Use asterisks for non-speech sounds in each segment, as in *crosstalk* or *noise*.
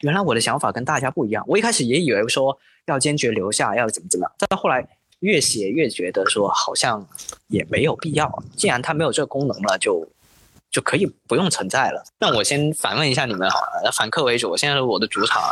原来我的想法跟大家不一样。我一开始也以为说要坚决留下，要怎么怎么样，但后来越写越觉得说好像也没有必要。既然它没有这个功能了，就就可以不用存在了。那我先反问一下你们好了，反客为主，我现在是我的主场。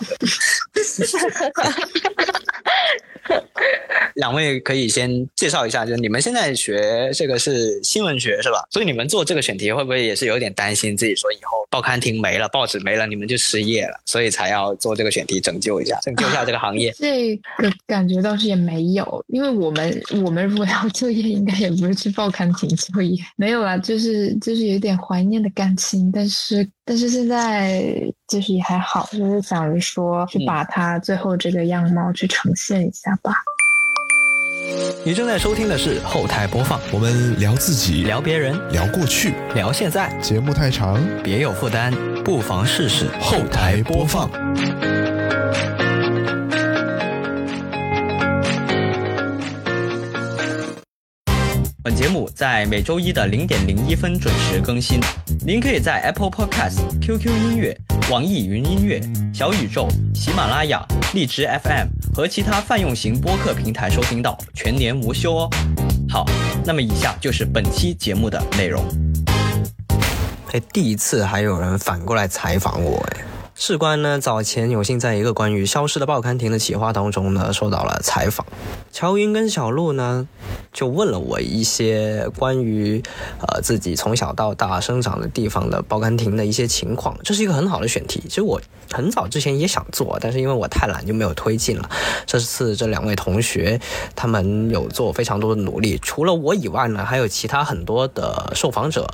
*laughs* 两位可以先介绍一下，就是你们现在学这个是新闻学是吧？所以你们做这个选题会不会也是有点担心自己说以后报刊亭没了，报纸没了，你们就失业了，所以才要做这个选题拯救一下，*laughs* 拯救一下这个行业？*laughs* 这个感觉倒是也没有，因为我们我们如果要就业，应该也不是去报刊亭就业，没有啦，就是就是有点怀念的感情，但是但是现在就是也还好，就是想着说去把它最后这个样貌去呈现一下吧。你正在收听的是后台播放，我们聊自己，聊别人，聊过去，聊现在。节目太长，别有负担，不妨试试后台播放。本节目在每周一的零点零一分准时更新，您可以在 Apple Podcast、QQ 音乐、网易云音乐、小宇宙、喜马拉雅、荔枝 FM 和其他泛用型播客平台收听到，全年无休哦。好，那么以下就是本期节目的内容。哎，第一次还有人反过来采访我，哎。事关呢，早前有幸在一个关于消失的报刊亭的企划当中呢，受到了采访。乔云跟小鹿呢，就问了我一些关于呃自己从小到大生长的地方的报刊亭的一些情况。这是一个很好的选题。其实我很早之前也想做，但是因为我太懒就没有推进了。这次这两位同学他们有做非常多的努力，除了我以外呢，还有其他很多的受访者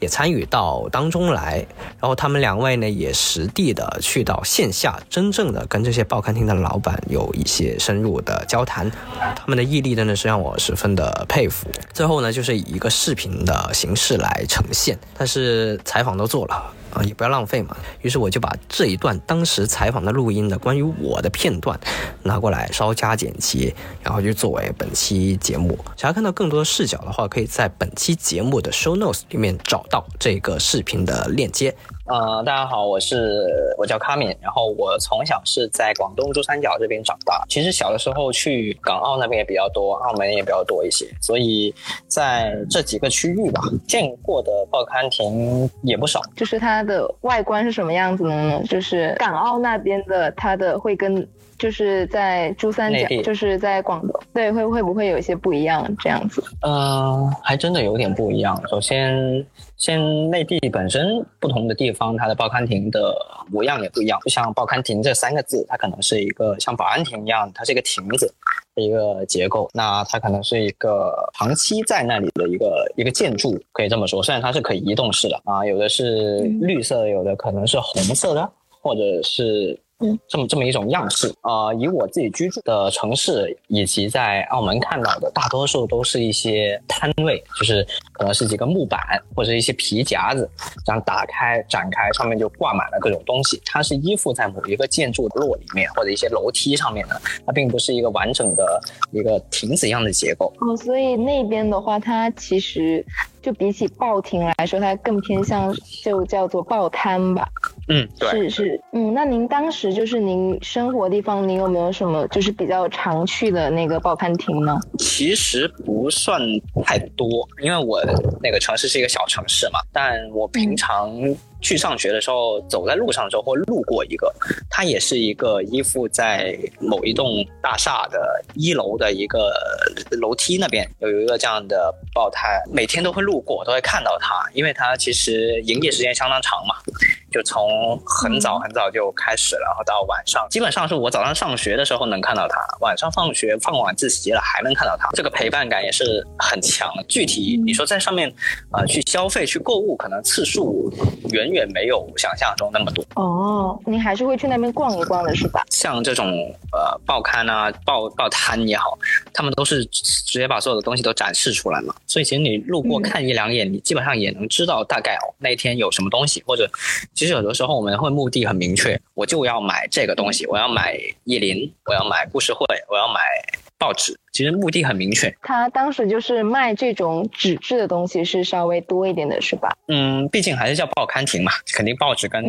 也参与到当中来。然后他们两位呢，也实地的。呃，去到线下，真正的跟这些报刊亭的老板有一些深入的交谈，他们的毅力真的是让我十分的佩服。最后呢，就是以一个视频的形式来呈现，但是采访都做了。啊，也不要浪费嘛。于是我就把这一段当时采访的录音的关于我的片段拿过来稍加剪辑，然后就作为本期节目。想要看到更多视角的话，可以在本期节目的 show notes 里面找到这个视频的链接。呃，大家好，我是我叫卡敏，然后我从小是在广东珠三角这边长大。其实小的时候去港澳那边也比较多，澳门也比较多一些，所以在这几个区域吧，见过的报刊亭也不少。就是它。的外观是什么样子的呢？就是港澳那边的，它的会跟就是在珠三角，就是在广东，对，会会不会有一些不一样这样子？呃，还真的有点不一样。首先，先内地本身不同的地方，它的报刊亭的模样也不一样。就像报刊亭这三个字，它可能是一个像保安亭一样，它是一个亭子。的一个结构，那它可能是一个长期在那里的一个一个建筑，可以这么说。虽然它是可以移动式的啊，有的是绿色，有的可能是红色的，或者是。这么这么一种样式啊，以我自己居住的城市以及在澳门看到的，大多数都是一些摊位，就是可能是几个木板或者一些皮夹子，这样打开展开，上面就挂满了各种东西。它是依附在某一个建筑落里面或者一些楼梯上面的，它并不是一个完整的一个亭子一样的结构。哦，所以那边的话，它其实。就比起报亭来说，它更偏向就叫做报摊吧。嗯，对，是是，嗯，那您当时就是您生活地方，您有没有什么就是比较常去的那个报刊亭呢？其实不算太多，因为我那个城市是一个小城市嘛，但我平常。去上学的时候，走在路上的时候会路过一个，它也是一个依附在某一栋大厦的一楼的一个楼梯那边有一个这样的报摊，每天都会路过，都会看到它，因为它其实营业时间相当长嘛。就从很早很早就开始了，然后到晚上，基本上是我早上上学的时候能看到它，晚上放学放晚自习了还能看到它，这个陪伴感也是很强。具体你说在上面啊去消费去购物，可能次数远远没有想象中那么多。哦，您还是会去那边逛一逛的是吧？像这种呃报刊啊、报报摊也好，他们都是直接把所有的东西都展示出来嘛，所以其实你路过看一两眼，你基本上也能知道大概哦那天有什么东西，或者。其实有的时候我们会目的很明确，我就要买这个东西，我要买意林，我要买故事会，我要买报纸。其实目的很明确。他当时就是卖这种纸质的东西是稍微多一点的，是吧？嗯，毕竟还是叫报刊亭嘛，肯定报纸跟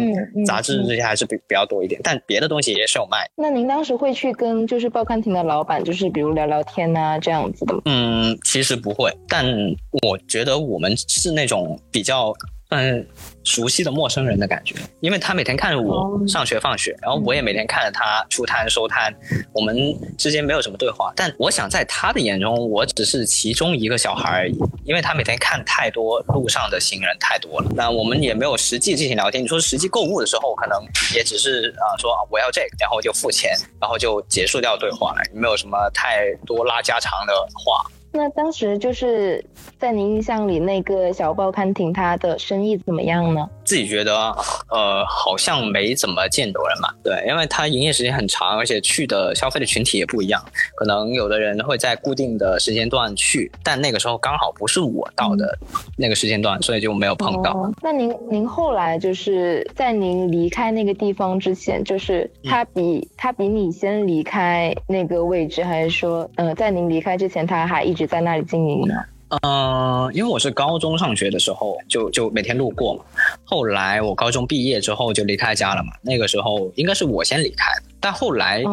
杂志这些还是比比较多一点，但别的东西也是有卖。那您当时会去跟就是报刊亭的老板，就是比如聊聊天呐这样子的吗？嗯，其实不会，但我觉得我们是那种比较。嗯，熟悉的陌生人的感觉，因为他每天看着我上学放学，然后我也每天看着他出摊收摊，我们之间没有什么对话。但我想在他的眼中，我只是其中一个小孩而已，因为他每天看太多路上的行人太多了。那我们也没有实际进行聊天。你说实际购物的时候，可能也只是啊说啊我要这个，然后就付钱，然后就结束掉对话了，没有什么太多拉家常的话。那当时就是在您印象里，那个小报刊亭它的生意怎么样呢？自己觉得，呃，好像没怎么见多人嘛。对，因为它营业时间很长，而且去的消费的群体也不一样。可能有的人会在固定的时间段去，但那个时候刚好不是我到的那个时间段，所以就没有碰到。那您您后来就是在您离开那个地方之前，就是他比他比你先离开那个位置，还是说，呃，在您离开之前，他还一直。在那里经营呢？嗯，因为我是高中上学的时候就就每天路过嘛。后来我高中毕业之后就离开家了嘛。那个时候应该是我先离开的，但后来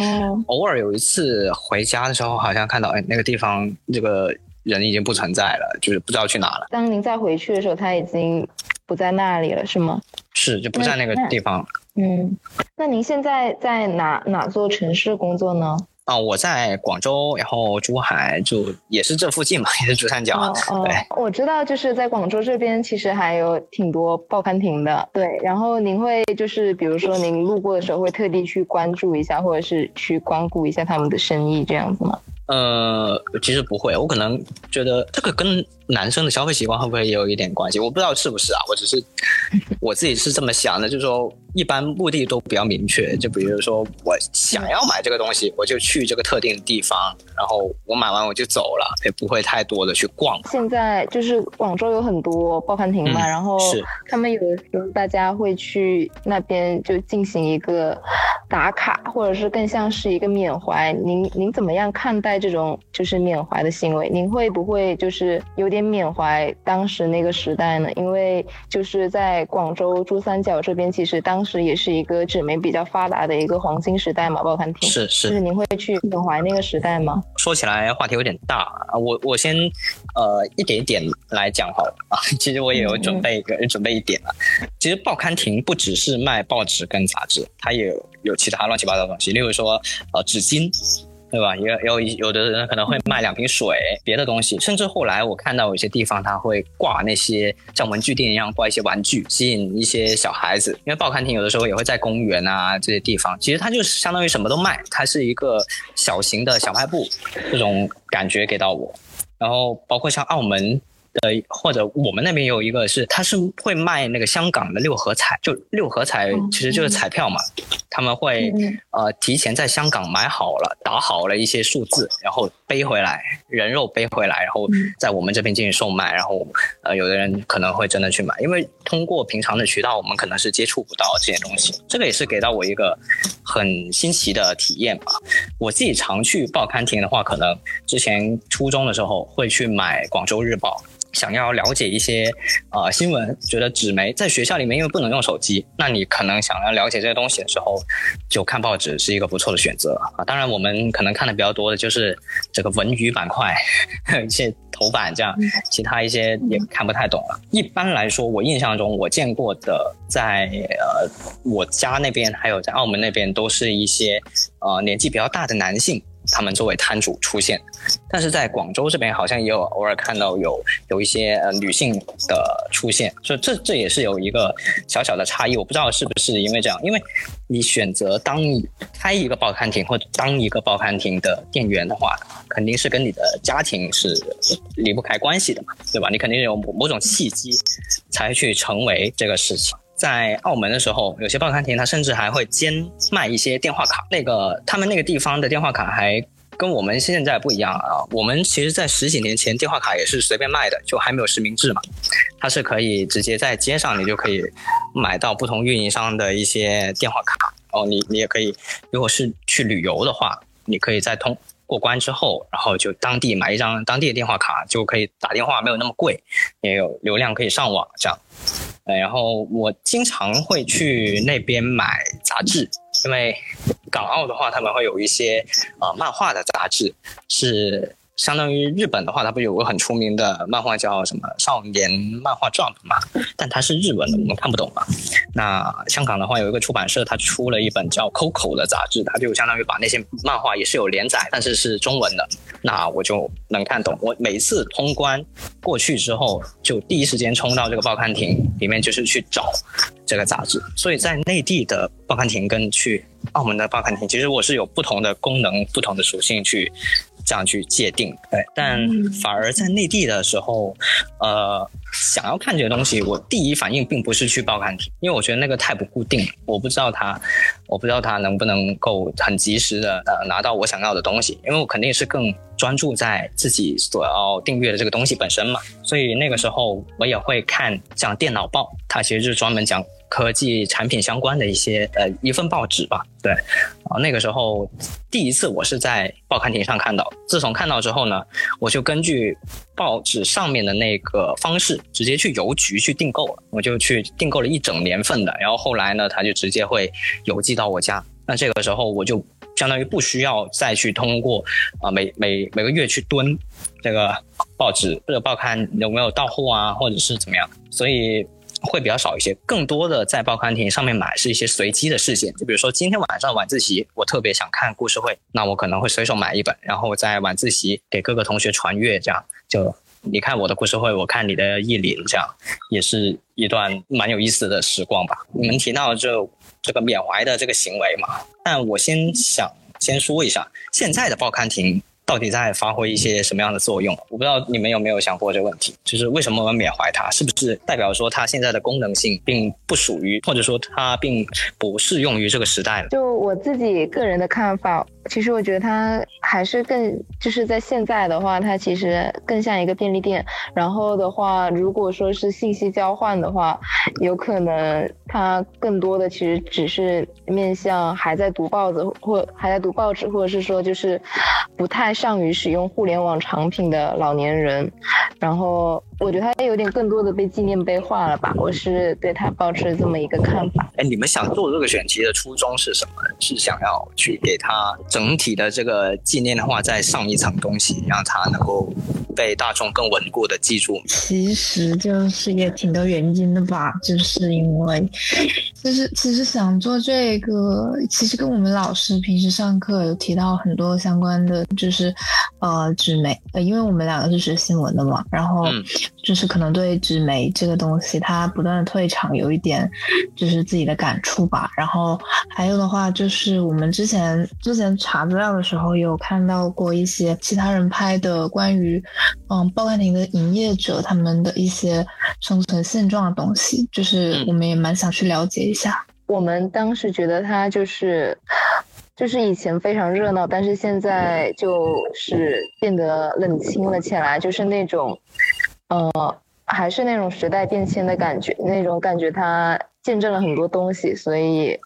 偶尔有一次回家的时候，好像看到哎那个地方这个人已经不存在了，就是不知道去哪了。当您再回去的时候，他已经不在那里了，是吗？是，就不在那个地方。嗯，那您现在在哪哪座城市工作呢？啊，我在广州，然后珠海就也是这附近嘛，也是珠三角。对，我知道，就是在广州这边，其实还有挺多报刊亭的。对，然后您会就是比如说您路过的时候，会特地去关注一下，或者是去光顾一下他们的生意这样子吗？呃，其实不会，我可能觉得这个跟男生的消费习惯会不会也有一点关系？我不知道是不是啊，我只是 *laughs* 我自己是这么想的，就是说一般目的都比较明确，就比如说我想要买这个东西，我就去这个特定的地方，然后我买完我就走了，也不会太多的去逛。现在就是广州有很多报刊亭嘛，然后他们有的时候大家会去那边就进行一个打卡，或者是更像是一个缅怀。您您怎么样看待？这种就是缅怀的行为，您会不会就是有点缅怀当时那个时代呢？因为就是在广州珠三角这边，其实当时也是一个纸媒比较发达的一个黄金时代嘛，报刊亭是是，就是您会去缅怀那个时代吗？说起来话题有点大啊，我我先呃一点一点来讲好了啊。*laughs* 其实我也有准备一个准备一点啊。其实报刊亭不只是卖报纸跟杂志，它也有有其他乱七八糟的东西，例如说呃纸巾。对吧？也有有的人可能会卖两瓶水，别的东西，甚至后来我看到有些地方他会挂那些像文具店一样挂一些玩具，吸引一些小孩子。因为报刊亭有的时候也会在公园啊这些地方，其实它就是相当于什么都卖，它是一个小型的小卖部，这种感觉给到我。然后包括像澳门。的或者我们那边有一个是，他是会卖那个香港的六合彩，就六合彩其实就是彩票嘛，他们会呃提前在香港买好了，打好了一些数字，然后背回来，人肉背回来，然后在我们这边进行售卖，然后呃有的人可能会真的去买，因为通过平常的渠道，我们可能是接触不到这些东西，这个也是给到我一个很新奇的体验吧。我自己常去报刊亭的话，可能之前初中的时候会去买《广州日报》。想要了解一些呃新闻，觉得纸媒在学校里面因为不能用手机，那你可能想要了解这些东西的时候，就看报纸是一个不错的选择啊。当然，我们可能看的比较多的就是这个文娱板块，*laughs* 一些头版这样，其他一些也看不太懂了。一般来说，我印象中我见过的，在呃我家那边还有在澳门那边，都是一些呃年纪比较大的男性。他们作为摊主出现，但是在广州这边好像也有偶尔看到有有一些呃女性的出现，所以这这也是有一个小小的差异。我不知道是不是因为这样，因为你选择当开一个报刊亭或者当一个报刊亭的店员的话，肯定是跟你的家庭是离不开关系的嘛，对吧？你肯定有某某种契机才去成为这个事情。在澳门的时候，有些报刊亭它甚至还会兼卖一些电话卡。那个他们那个地方的电话卡还跟我们现在不一样啊。我们其实，在十几年前，电话卡也是随便卖的，就还没有实名制嘛。它是可以直接在街上，你就可以买到不同运营商的一些电话卡。哦，你你也可以，如果是去旅游的话，你可以在通过关之后，然后就当地买一张当地的电话卡，就可以打电话，没有那么贵，也有流量可以上网这样。然后我经常会去那边买杂志，因为港澳的话，他们会有一些呃漫画的杂志是。相当于日本的话，它不有个很出名的漫画叫什么《少年漫画 Jump》嘛？但它是日文的，我们看不懂嘛。那香港的话有一个出版社，它出了一本叫《Coco》的杂志，它就相当于把那些漫画也是有连载，但是是中文的，那我就能看懂。我每次通关过去之后，就第一时间冲到这个报刊亭里面，就是去找这个杂志。所以在内地的报刊亭跟去澳门的报刊亭，其实我是有不同的功能、不同的属性去。这样去界定，对，但反而在内地的时候，呃，想要看这些东西，我第一反应并不是去报刊亭，因为我觉得那个太不固定，我不知道它，我不知道它能不能够很及时的呃拿到我想要的东西，因为我肯定是更专注在自己所要订阅的这个东西本身嘛，所以那个时候我也会看像电脑报，它其实就是专门讲。科技产品相关的一些呃一份报纸吧，对，啊那个时候第一次我是在报刊亭上看到，自从看到之后呢，我就根据报纸上面的那个方式，直接去邮局去订购了，我就去订购了一整年份的，然后后来呢，他就直接会邮寄到我家，那这个时候我就相当于不需要再去通过啊每每每个月去蹲这个报纸或者报刊有没有到货啊，或者是怎么样，所以。会比较少一些，更多的在报刊亭上面买是一些随机的事件，就比如说今天晚上晚自习，我特别想看故事会，那我可能会随手买一本，然后在晚自习给各个同学传阅，这样就你看我的故事会，我看你的意林，这样也是一段蛮有意思的时光吧。你们提到这这个缅怀的这个行为嘛，但我先想先说一下现在的报刊亭。到底在发挥一些什么样的作用？我不知道你们有没有想过这个问题，就是为什么我们缅怀它？是不是代表说它现在的功能性并不属于，或者说它并不适用于这个时代了？就我自己个人的看法。其实我觉得它还是更就是在现在的话，它其实更像一个便利店。然后的话，如果说是信息交换的话，有可能它更多的其实只是面向还在读报纸或还在读报纸，或者是说就是不太善于使用互联网产品的老年人。然后我觉得它有点更多的被纪念碑化了吧。我是对它保持这么一个看法。哎，你们想做这个选题的初衷是什么？是想要去给他。整体的这个纪念的话，再上一层东西，让它能够被大众更稳固的记住。其实就是也挺多原因的吧，*laughs* 就是因为，就是其实想做这个，其实跟我们老师平时上课有提到很多相关的，就是呃纸媒，呃，因为我们两个是学新闻的嘛，然后就是可能对纸媒这个东西，它不断的退场，有一点就是自己的感触吧。然后还有的话，就是我们之前之前。查资料的时候有看到过一些其他人拍的关于，嗯，报刊亭的营业者他们的一些生存现状的东西，就是我们也蛮想去了解一下。我们当时觉得他就是，就是以前非常热闹，但是现在就是变得冷清了起来，就是那种，呃，还是那种时代变迁的感觉，那种感觉它见证了很多东西，所以。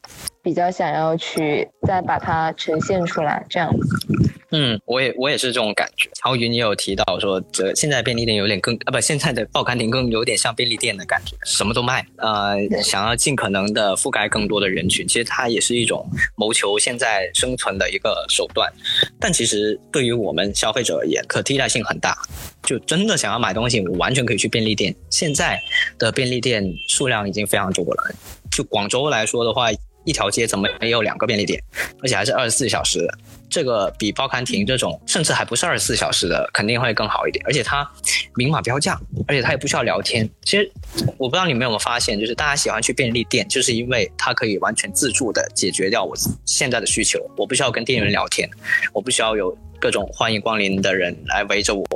比较想要去再把它呈现出来，这样子。嗯，我也我也是这种感觉。曹云也有提到说，这现在便利店有点更啊，不，现在的报刊亭更有点像便利店的感觉，什么都卖。呃，想要尽可能的覆盖更多的人群，其实它也是一种谋求现在生存的一个手段。但其实对于我们消费者而言，可替代性很大。就真的想要买东西，我完全可以去便利店。现在的便利店数量已经非常多了。就广州来说的话。一条街怎么也有两个便利店，而且还是二十四小时的，这个比报刊亭这种甚至还不是二十四小时的肯定会更好一点。而且它明码标价，而且它也不需要聊天。其实我不知道你们有没有发现，就是大家喜欢去便利店，就是因为它可以完全自助的解决掉我现在的需求，我不需要跟店员聊天，我不需要有。各种欢迎光临的人来围着我，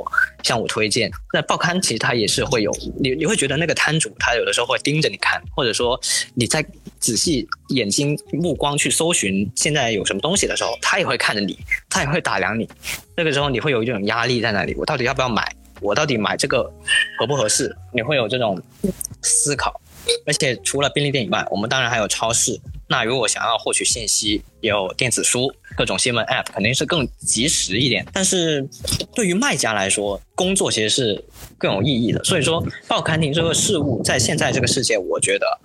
向我推荐。那报刊其实它也是会有，你你会觉得那个摊主他有的时候会盯着你看，或者说你在仔细眼睛目光去搜寻现在有什么东西的时候，他也会看着你，他也会打量你。那个时候你会有一种压力在那里，我到底要不要买？我到底买这个合不合适？你会有这种思考。而且除了便利店以外，我们当然还有超市。那如果想要获取信息，有电子书、各种新闻 App，肯定是更及时一点。但是对于卖家来说，工作其实是更有意义的。所以说，报刊亭这个事物在现在这个世界，我觉得，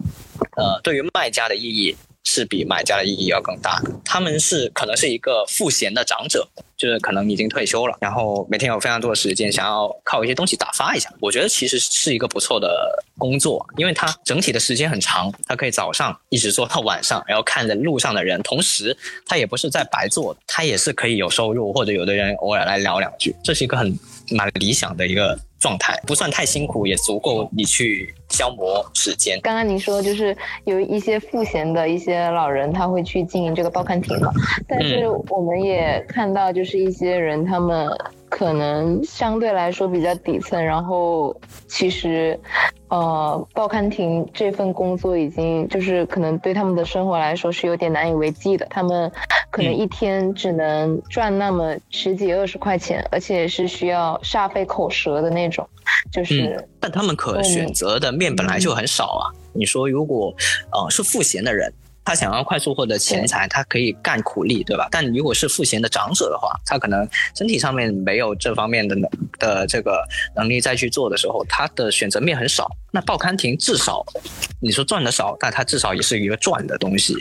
呃，对于卖家的意义。是比买家的意义要更大。他们是可能是一个赋闲的长者，就是可能已经退休了，然后每天有非常多的时间，想要靠一些东西打发一下。我觉得其实是一个不错的工作，因为它整体的时间很长，它可以早上一直做到晚上，然后看着路上的人，同时它也不是在白做，它也是可以有收入，或者有的人偶尔来聊两句，这是一个很蛮理想的一个。状态不算太辛苦，也足够你去消磨时间。刚刚您说就是有一些赋闲的一些老人，他会去经营这个报刊亭嘛？但是我们也看到，就是一些人他们。可能相对来说比较底层，然后其实，呃，报刊亭这份工作已经就是可能对他们的生活来说是有点难以为继的。他们可能一天只能赚那么十几二十块钱，而且是需要煞费口舌的那种。就是，但他们可选择的面本来就很少啊。你说如果呃是赋闲的人。他想要快速获得钱财，他可以干苦力，对吧？但如果是赋闲的长者的话，他可能身体上面没有这方面的能的这个能力再去做的时候，他的选择面很少。那报刊亭至少，你说赚的少，但它至少也是一个赚的东西，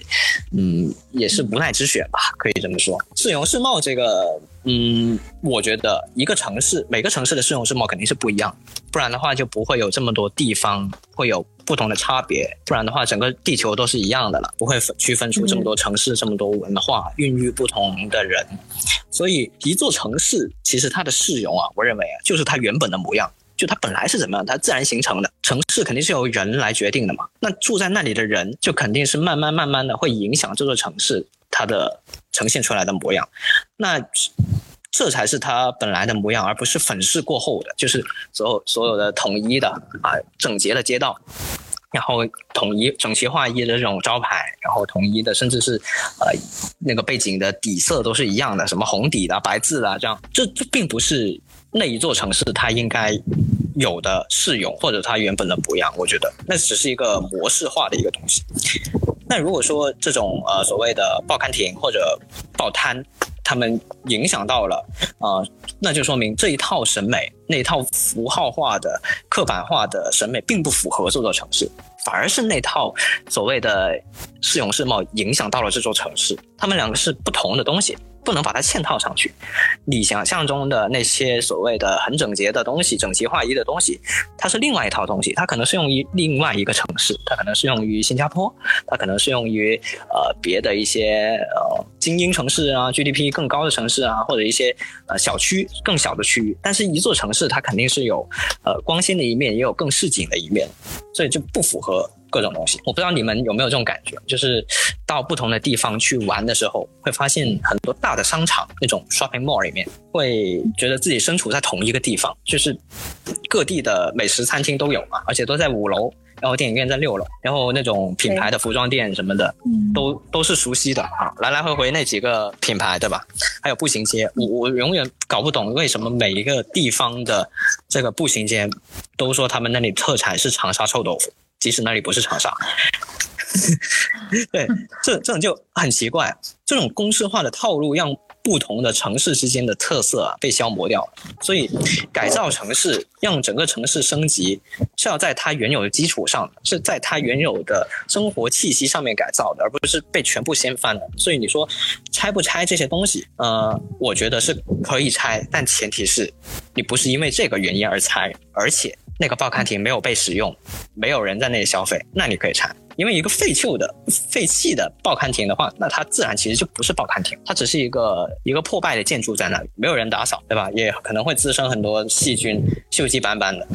嗯，也是无奈之选吧，可以这么说。市容市貌这个，嗯，我觉得一个城市每个城市的市容市貌肯定是不一样，不然的话就不会有这么多地方会有不同的差别，不然的话整个地球都是一样的了，不会区分出这么多城市、这么多文化、孕育不同的人。所以一座城市其实它的市容啊，我认为啊，就是它原本的模样。就它本来是怎么样，它自然形成的城市肯定是由人来决定的嘛。那住在那里的人，就肯定是慢慢慢慢的会影响这座城市它的呈现出来的模样。那这才是它本来的模样，而不是粉饰过后的，就是所有所有的统一的啊整洁的街道，然后统一整齐划一的这种招牌，然后统一的，甚至是呃那个背景的底色都是一样的，什么红底的、白字的这样，这这并不是。那一座城市它应该有的适用或者它原本的模样，我觉得那只是一个模式化的一个东西。但如果说这种呃所谓的报刊亭或者报摊，他们影响到了啊，那就说明这一套审美，那一套符号化的刻板化的审美并不符合这座城市，反而是那套所谓的市容市貌影响到了这座城市，他们两个是不同的东西。不能把它嵌套上去。你想象中的那些所谓的很整洁的东西、整齐划一的东西，它是另外一套东西。它可能适用于另外一个城市，它可能适用于新加坡，它可能适用于呃别的一些呃精英城市啊、GDP 更高的城市啊，或者一些呃小区更小的区域。但是一座城市它肯定是有呃光鲜的一面，也有更市井的一面，所以就不符合。各种东西，我不知道你们有没有这种感觉，就是到不同的地方去玩的时候，会发现很多大的商场那种 shopping mall 里面，会觉得自己身处在同一个地方，就是各地的美食餐厅都有嘛，而且都在五楼，然后电影院在六楼，然后那种品牌的服装店什么的，都都是熟悉的啊，来来回回那几个品牌，对吧？还有步行街，我我永远搞不懂为什么每一个地方的这个步行街都说他们那里特产是长沙臭豆腐。即使那里不是长沙，对，这这种就很奇怪。这种公式化的套路让不同的城市之间的特色啊被消磨掉。所以，改造城市，让整个城市升级，是要在它原有的基础上，是在它原有的生活气息上面改造的，而不是被全部掀翻的。所以你说拆不拆这些东西？呃，我觉得是可以拆，但前提是你不是因为这个原因而拆，而且。那个报刊亭没有被使用，没有人在那里消费，那你可以拆。因为一个废旧的、废弃的报刊亭的话，那它自然其实就不是报刊亭，它只是一个一个破败的建筑在那里，没有人打扫，对吧？也可能会滋生很多细菌，锈迹斑斑的，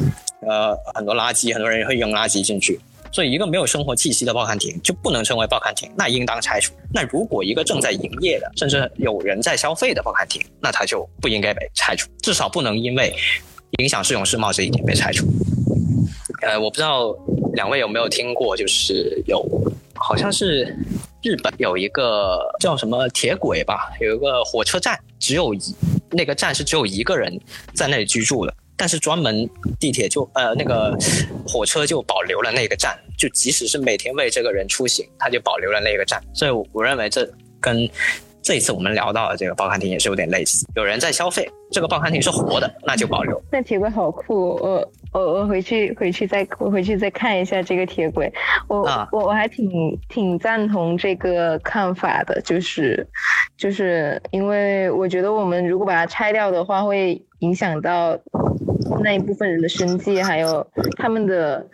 呃，很多垃圾，很多人也会扔垃圾进去。所以，一个没有生活气息的报刊亭就不能称为报刊亭，那应当拆除。那如果一个正在营业的，甚至有人在消费的报刊亭，那它就不应该被拆除，至少不能因为。影响市容市貌这一点被拆除。呃，我不知道两位有没有听过，就是有，好像是日本有一个叫什么铁轨吧，有一个火车站，只有一那个站是只有一个人在那里居住的，但是专门地铁就呃那个火车就保留了那个站，就即使是每天为这个人出行，他就保留了那个站。所以我认为这跟这一次我们聊到的这个报刊亭也是有点类似。有人在消费，这个报刊亭是活的，那就保留。那铁轨好酷，我我我回去回去再我回去再看一下这个铁轨。我我我还挺挺赞同这个看法的，就是就是因为我觉得我们如果把它拆掉的话，会影响到那一部分人的生计，还有他们的。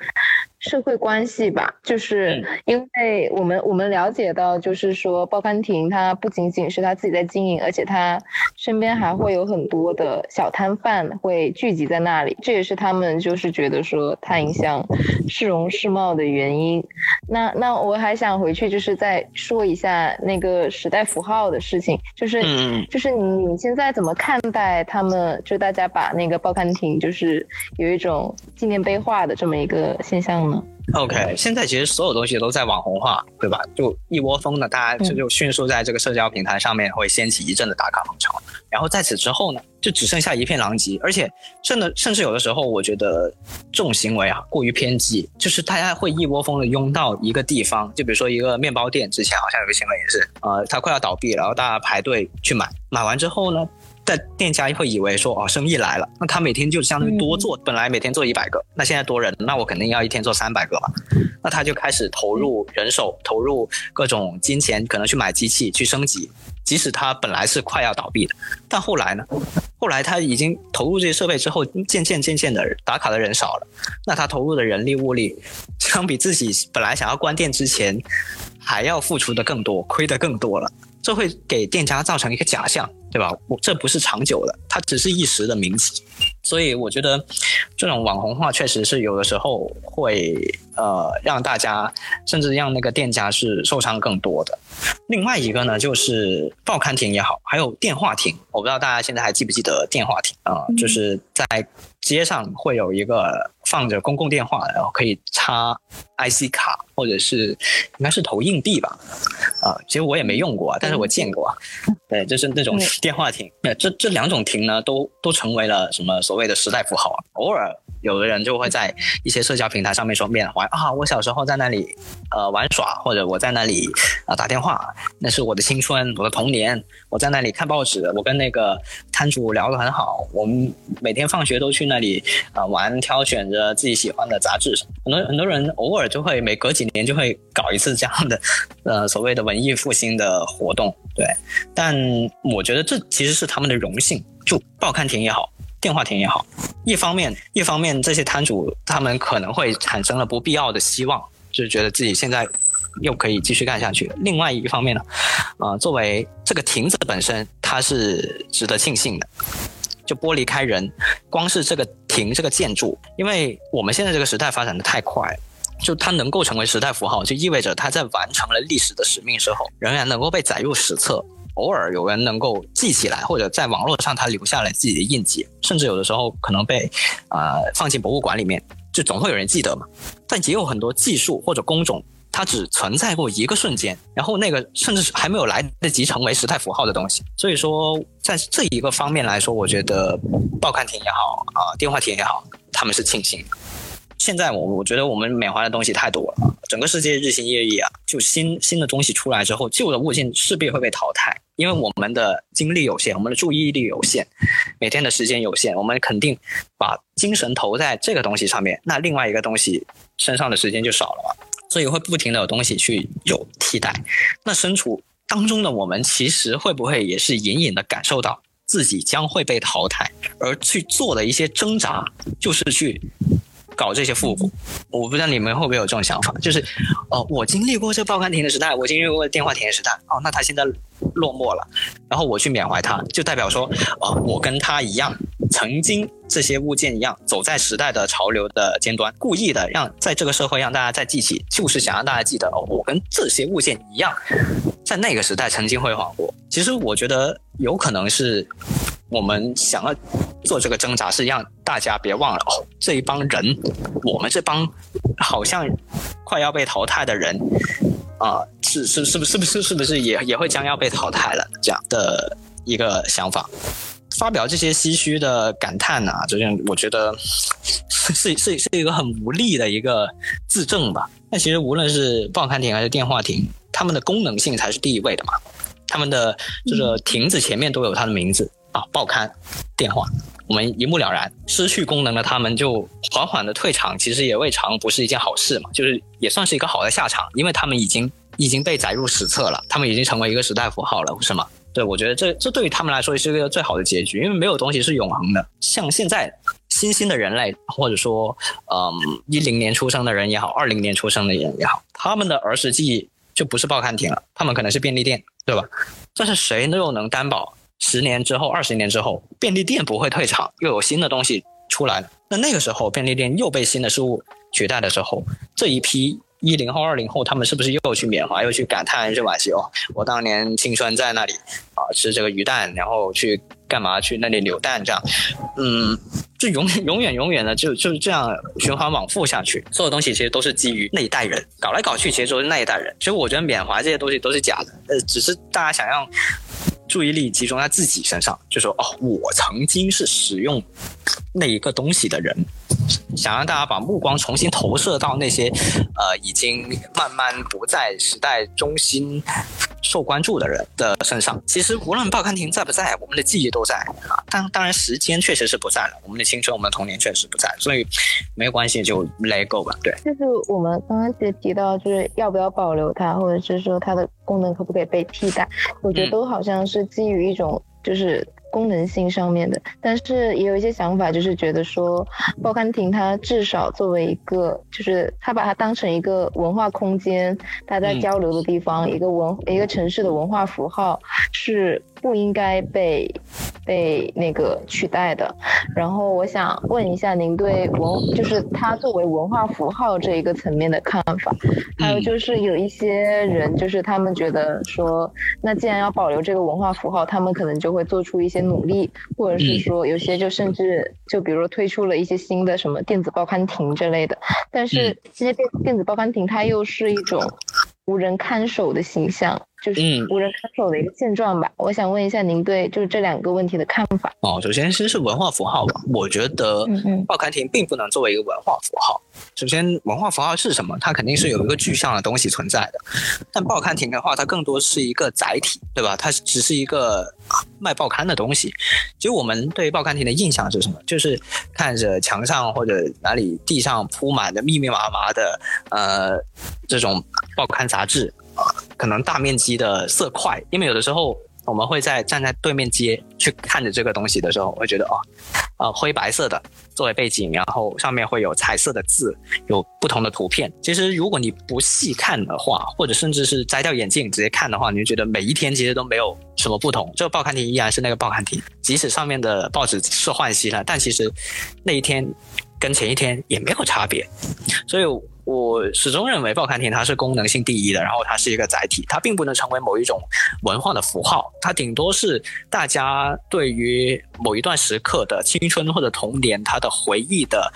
社会关系吧，就是因为我们我们了解到，就是说报刊亭它不仅仅是他自己在经营，而且他身边还会有很多的小摊贩会聚集在那里，这也是他们就是觉得说它影响市容市貌的原因。那那我还想回去就是再说一下那个时代符号的事情，就是就是你现在怎么看待他们？就大家把那个报刊亭就是有一种纪念碑化的这么一个现象呢？OK，现在其实所有东西都在网红化，对吧？就一窝蜂的，大家就就迅速在这个社交平台上面会掀起一阵的打卡风潮。然后在此之后呢，就只剩下一片狼藉。而且，甚的甚至有的时候，我觉得这种行为啊过于偏激，就是大家会一窝蜂的拥到一个地方，就比如说一个面包店，之前好像有个新闻也是，呃，它快要倒闭，然后大家排队去买，买完之后呢？但店家会以为说哦，生意来了，那他每天就相当于多做，本来每天做一百个，那现在多人，那我肯定要一天做三百个嘛。那他就开始投入人手，投入各种金钱，可能去买机器去升级。即使他本来是快要倒闭的，但后来呢？后来他已经投入这些设备之后，渐渐渐渐的打卡的人少了，那他投入的人力物力，相比自己本来想要关店之前，还要付出的更多，亏的更多了。这会给店家造成一个假象，对吧？我这不是长久的，它只是一时的名气。所以我觉得，这种网红化确实是有的时候会呃让大家，甚至让那个店家是受伤更多的。另外一个呢，就是报刊亭也好，还有电话亭，我不知道大家现在还记不记得电话亭啊？就是在街上会有一个放着公共电话，然后可以插 IC 卡或者是应该是投硬币吧。啊，其实我也没用过，但是我见过。对，就是那种电话亭。那这这两种亭呢，都都成为了什么所谓的时代符号啊。偶尔有的人就会在一些社交平台上面说缅怀啊，我小时候在那里呃玩耍，或者我在那里啊打电话，那是我的青春，我的童年。我在那里看报纸，我跟那个摊主聊得很好。我们每天放学都去那里啊玩，挑选着自己喜欢的杂志。很多很多人偶尔就会每隔几年就会搞一次这样的呃所谓的文艺复兴的活动，对。但我觉得这其实是他们的荣幸。就报刊亭也好，电话亭也好，一方面一方面这些摊主他们可能会产生了不必要的希望，就是觉得自己现在。又可以继续干下去。另外一方面呢，啊，作为这个亭子本身，它是值得庆幸的。就剥离开人，光是这个亭这个建筑，因为我们现在这个时代发展的太快，就它能够成为时代符号，就意味着它在完成了历史的使命之后，仍然能够被载入史册。偶尔有人能够记起来，或者在网络上它留下了自己的印记，甚至有的时候可能被啊放进博物馆里面，就总会有人记得嘛。但也有很多技术或者工种。它只存在过一个瞬间，然后那个甚至还没有来得及成为时态符号的东西。所以说，在这一个方面来说，我觉得报刊亭也好啊，电话亭也好，他们是庆幸的。*laughs* 现在我我觉得我们缅怀的东西太多了，整个世界日新月异啊，就新新的东西出来之后，旧的物件势必会被淘汰，因为我们的精力有限，我们的注意力有限，每天的时间有限，我们肯定把精神投在这个东西上面，那另外一个东西身上的时间就少了嘛。所以会不停的有东西去有替代，那身处当中的我们，其实会不会也是隐隐的感受到自己将会被淘汰，而去做的一些挣扎，就是去搞这些复古。我不知道你们会不会有这种想法，就是，哦，我经历过这报刊亭的时代，我经历过电话亭的时代，哦，那他现在落寞了，然后我去缅怀他，就代表说，哦，我跟他一样。曾经这些物件一样走在时代的潮流的尖端，故意的让在这个社会让大家再记起，就是想让大家记得哦，我跟这些物件一样，在那个时代曾经辉煌过。其实我觉得有可能是我们想要做这个挣扎，是让大家别忘了哦，这一帮人，我们这帮好像快要被淘汰的人啊，是是是不是不是是不是也也会将要被淘汰了这样的一个想法。发表这些唏嘘的感叹啊，这样我觉得是是是一个很无力的一个自证吧。但其实无论是报刊亭还是电话亭，他们的功能性才是第一位的嘛。他们的这个亭子前面都有它的名字啊，报刊、电话，我们一目了然。失去功能的他们就缓缓的退场，其实也未尝不是一件好事嘛，就是也算是一个好的下场，因为他们已经已经被载入史册了，他们已经成为一个时代符号了，是吗？对，我觉得这这对于他们来说是一个最好的结局，因为没有东西是永恒的。像现在新兴的人类，或者说，嗯，一零年出生的人也好，二零年出生的人也好，他们的儿时记忆就不是报刊亭了，他们可能是便利店，对吧？但是谁又能担保十年之后、二十年之后，便利店不会退场，又有新的东西出来了？那那个时候，便利店又被新的事物取代的时候，这一批。一零后、二零后，他们是不是又去缅怀，又去感叹，去惋惜哦？我当年青春在那里啊，吃这个鱼蛋，然后去干嘛？去那里扭蛋，这样，嗯，就永远、永远、永远的就就是这样循环往复下去。所有东西其实都是基于那一代人搞来搞去，其实都是那一代人。其实我觉得缅怀这些东西都是假的，呃，只是大家想要注意力集中在自己身上，就说哦，我曾经是使用那一个东西的人。想让大家把目光重新投射到那些，呃，已经慢慢不在时代中心受关注的人的身上。其实无论报刊亭在不在，我们的记忆都在啊。当当然，时间确实是不在了，我们的青春、我们的童年确实不在，所以没有关系，就 let go 吧。对，就是我们刚刚其实提到，就是要不要保留它，或者是说它的功能可不可以被替代，我觉得都好像是基于一种就是。功能性上面的，但是也有一些想法，就是觉得说，报刊亭它至少作为一个，就是它把它当成一个文化空间，大家交流的地方，一个文一个城市的文化符号是。不应该被被那个取代的。然后我想问一下您对文，就是它作为文化符号这一个层面的看法。还有就是有一些人，就是他们觉得说，那既然要保留这个文化符号，他们可能就会做出一些努力，或者是说有些就甚至就比如推出了一些新的什么电子报刊亭之类的。但是这些电电子报刊亭它又是一种无人看守的形象。就是无人看守的一个现状吧。我想问一下您对就是这两个问题的看法。哦，首先先是文化符号吧。我觉得报刊亭并不能作为一个文化符号。首先，文化符号是什么？它肯定是有一个具象的东西存在的。但报刊亭的话，它更多是一个载体，对吧？它只是一个卖报刊的东西。其实我们对报刊亭的印象是什么？就是看着墙上或者哪里地上铺满的密密麻麻的呃这种报刊杂志。可能大面积的色块，因为有的时候我们会在站在对面街去看着这个东西的时候，会觉得哦，呃，灰白色的作为背景，然后上面会有彩色的字，有不同的图片。其实如果你不细看的话，或者甚至是摘掉眼镜直接看的话，你就觉得每一天其实都没有什么不同。这个报刊亭依然是那个报刊亭，即使上面的报纸是换新了，但其实那一天跟前一天也没有差别。所以。我始终认为报刊亭它是功能性第一的，然后它是一个载体，它并不能成为某一种文化的符号，它顶多是大家对于某一段时刻的青春或者童年它的回忆的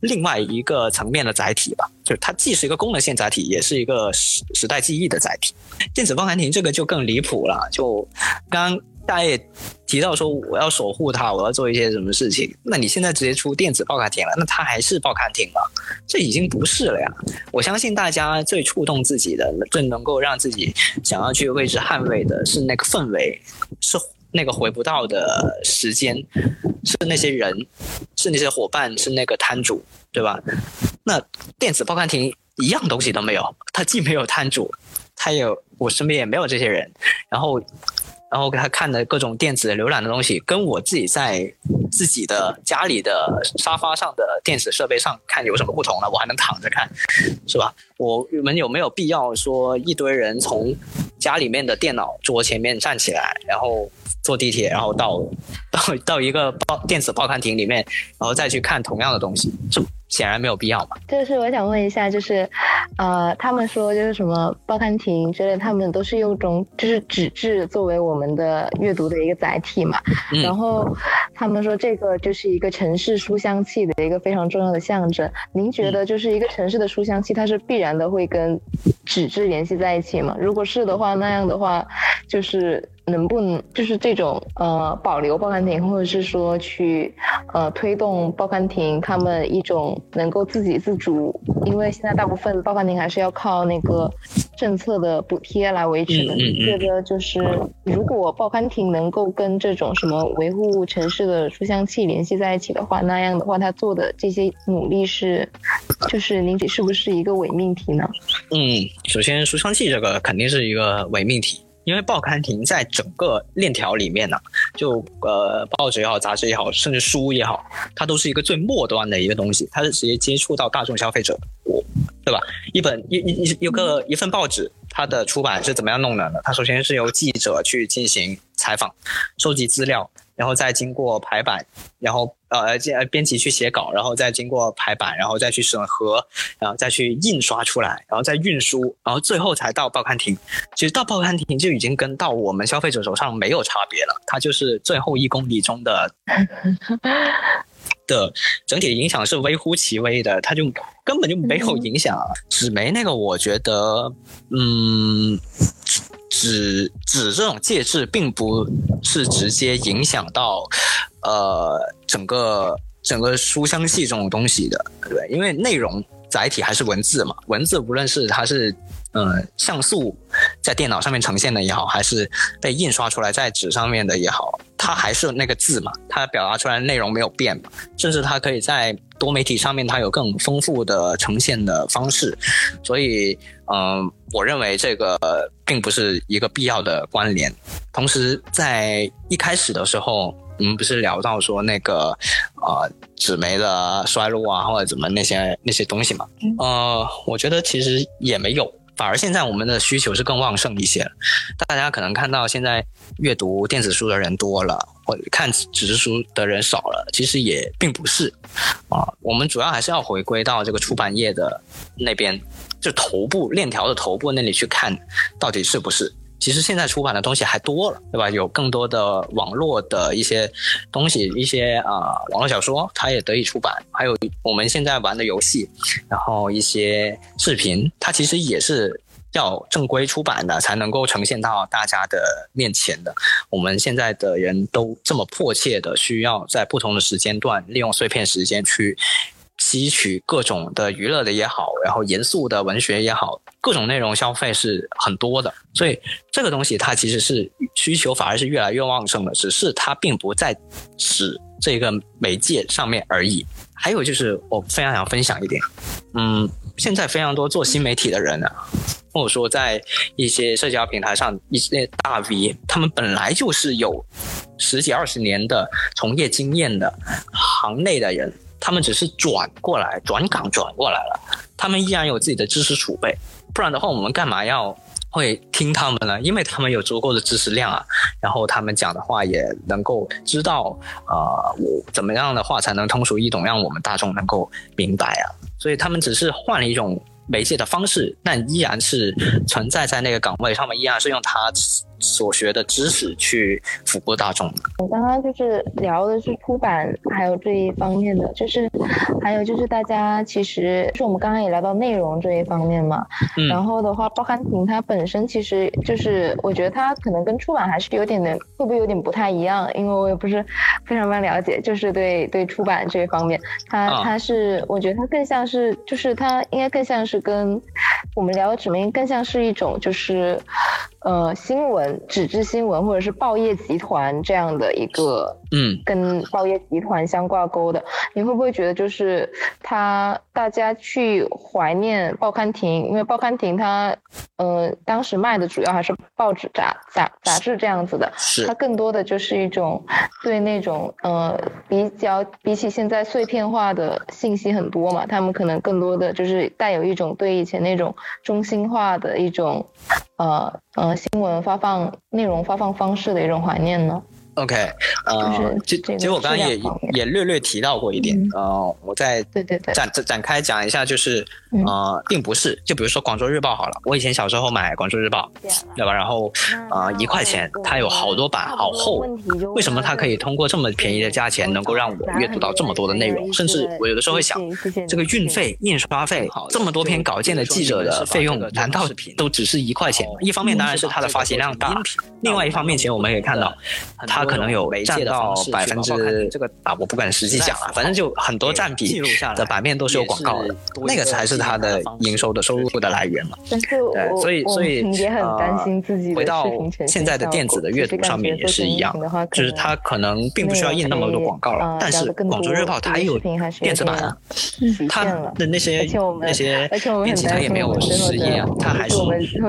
另外一个层面的载体吧。就它既是一个功能性载体，也是一个时时代记忆的载体。电子报刊亭这个就更离谱了，就刚。大家也提到说我要守护它，我要做一些什么事情。那你现在直接出电子报刊亭了，那它还是报刊亭吗？这已经不是了呀！我相信大家最触动自己的、最能够让自己想要去为之捍卫的是那个氛围，是那个回不到的时间，是那些人，是那些伙伴，是那个摊主，对吧？那电子报刊亭一样东西都没有，它既没有摊主，它也我身边也没有这些人，然后。然后给他看的各种电子浏览的东西，跟我自己在自己的家里的沙发上的电子设备上看有什么不同呢？我还能躺着看，是吧？我们有没有必要说一堆人从家里面的电脑桌前面站起来，然后坐地铁，然后到 *laughs* 到到一个报电子报刊亭里面，然后再去看同样的东西？这显然没有必要嘛。就是我想问一下，就是，呃，他们说就是什么报刊亭之类，他们都是用种就是纸质作为我们的阅读的一个载体嘛。然后他们说这个就是一个城市书香气的一个非常重要的象征。您觉得就是一个城市的书香气，它是必然的会跟纸质联系在一起吗？如果是的话，那样的话就是。能不能就是这种呃保留报刊亭，或者是说去呃推动报刊亭他们一种能够自给自足？因为现在大部分报刊亭还是要靠那个政策的补贴来维持的。觉得就是如果报刊亭能够跟这种什么维护城市的书香气联系在一起的话，那样的话他做的这些努力是就是您是不是一个伪命题呢？嗯，首先书香气这个肯定是一个伪命题。因为报刊亭在整个链条里面呢，就呃报纸也好，杂志也好，甚至书也好，它都是一个最末端的一个东西，它是直接接触到大众消费者，我，对吧？一本一一一个一份报纸，它的出版是怎么样弄的呢？它首先是由记者去进行采访，收集资料。然后再经过排版，然后呃，编编辑去写稿，然后再经过排版，然后再去审核，然后再去印刷出来，然后再运输，然后最后才到报刊亭。其实到报刊亭就已经跟到我们消费者手上没有差别了，它就是最后一公里中的 *laughs* 的整体影响是微乎其微的，它就根本就没有影响。纸媒那个，我觉得，嗯。纸纸这种介质并不是直接影响到，呃，整个整个书香系这种东西的，对因为内容载体还是文字嘛，文字无论是它是。呃，像素在电脑上面呈现的也好，还是被印刷出来在纸上面的也好，它还是那个字嘛，它表达出来的内容没有变嘛，甚至它可以在多媒体上面，它有更丰富的呈现的方式，所以，嗯，我认为这个并不是一个必要的关联。同时，在一开始的时候，我们不是聊到说那个，呃，纸媒的衰落啊，或者怎么那些那些东西嘛？呃，我觉得其实也没有。反而现在我们的需求是更旺盛一些，大家可能看到现在阅读电子书的人多了，或者看纸质书的人少了，其实也并不是，啊，我们主要还是要回归到这个出版业的那边，就头部链条的头部那里去看，到底是不是？其实现在出版的东西还多了，对吧？有更多的网络的一些东西，一些啊网络小说，它也得以出版。还有我们现在玩的游戏，然后一些视频，它其实也是要正规出版的，才能够呈现到大家的面前的。我们现在的人都这么迫切的需要在不同的时间段，利用碎片时间去。吸取各种的娱乐的也好，然后严肃的文学也好，各种内容消费是很多的，所以这个东西它其实是需求反而是越来越旺盛的，只是它并不在使这个媒介上面而已。还有就是我非常想分享一点，嗯，现在非常多做新媒体的人啊，或者说在一些社交平台上一些大 V，他们本来就是有十几二十年的从业经验的行内的人。他们只是转过来，转岗转过来了。他们依然有自己的知识储备，不然的话，我们干嘛要会听他们呢？因为他们有足够的知识量啊，然后他们讲的话也能够知道，呃，我怎么样的话才能通俗易懂，让我们大众能够明白啊。所以他们只是换了一种媒介的方式，但依然是存在在那个岗位上面，依然是用他。所学的知识去服务大众。我刚刚就是聊的是出版，还有这一方面的，就是还有就是大家其实是我们刚刚也聊到内容这一方面嘛。嗯。然后的话，报刊亭它本身其实就是，我觉得它可能跟出版还是有点的，会不会有点不太一样？因为我也不是非常非常了解，就是对对出版这一方面，它它是我觉得它更像是，就是它应该更像是跟我们聊的纸媒更像是一种就是。呃，新闻、纸质新闻或者是报业集团这样的一个，嗯，跟报业集团相挂钩的，你会不会觉得就是他大家去怀念报刊亭，因为报刊亭它，呃，当时卖的主要还是报纸、杂杂杂志这样子的，是它更多的就是一种对那种呃比较比起现在碎片化的信息很多嘛，他们可能更多的就是带有一种对以前那种中心化的一种。呃呃，新闻发放内容发放方式的一种怀念呢？OK，*laughs* 呃，其其实我刚刚也也略略提到过一点，呃，我再对对对展展开讲一下，就是呃，并不是，就比如说广州日报好了，我以前小时候买广州日报，对吧？然后呃，一块钱，它有好多版，好厚，为什么它可以通过这么便宜的价钱能够让我阅读到这么多的内容？甚至我有的时候会想，这个运费、印刷费，这么多篇稿件的记者的费用，难道都只是一块钱？一方面当然是它的发行量大，另外一方面，其实我们可以看到，它。它可能有占到百分之这个啊，我不管实际讲了，反正就很多占比的版面都是有广告的，那个才是它的营收的收入的来源嘛。但是，对，所以所以也很担心自己回到现在的电子的阅读上面也是一样，就是它可能并不需要印那么多广告了，但是广州日报它有电子版啊，它的那些那些编辑他也没有失业啊，他还是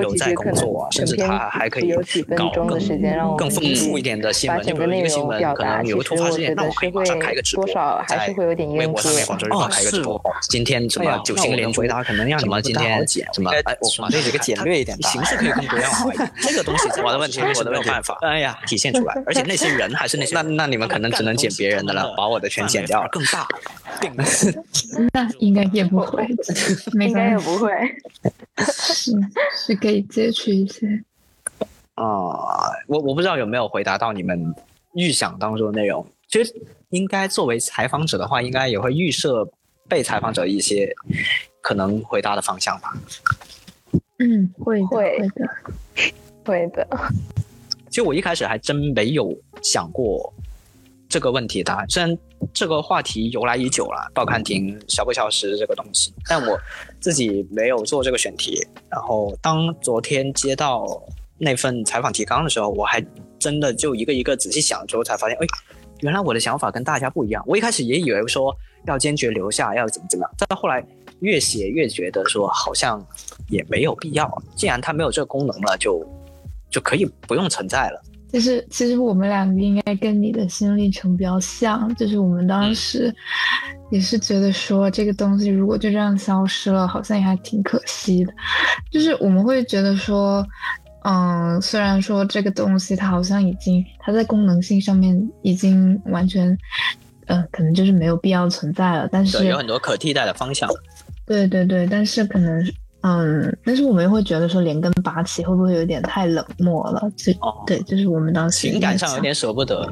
有在工作啊，甚至他还可以搞更更丰富一点的新闻。整个内容表达，其实我觉得会多少还是会有点微博上面广州日报开个直播，今天什么九星连珠，可能什么今天什么哎，我这几个简略一点，形式可以更多样化一点。*laughs* 这个东西我的问题我没有办法，*laughs* 哎呀，体现出来。而且那些人还是那些，*laughs* 那那你们可能只能剪别人的了，把我的全剪掉了。更大，那应该也不会，应该也不会，是是可以截取一些。啊，我我不知道有没有回答到你们预想当中的内容。其实应该作为采访者的话，应该也会预设被采访者一些可能回答的方向吧。嗯，会会的，会的。其实我一开始还真没有想过这个问题答案。虽然这个话题由来已久了，报刊亭消不消失这个东西，但我自己没有做这个选题。然后当昨天接到。那份采访提纲的时候，我还真的就一个一个仔细想之后，才发现，哎，原来我的想法跟大家不一样。我一开始也以为说要坚决留下，要怎么怎么样，但到后来越写越觉得说好像也没有必要。既然它没有这个功能了，就就可以不用存在了。就是其实我们两个应该跟你的心历程比较像，就是我们当时也是觉得说这个东西如果就这样消失了，好像也还挺可惜的。就是我们会觉得说。嗯，虽然说这个东西它好像已经，它在功能性上面已经完全，呃，可能就是没有必要存在了。但是有很多可替代的方向。对对对，但是可能，嗯，但是我们会觉得说连根拔起会不会有点太冷漠了？这，对，就是我们当时情感上有点舍不得。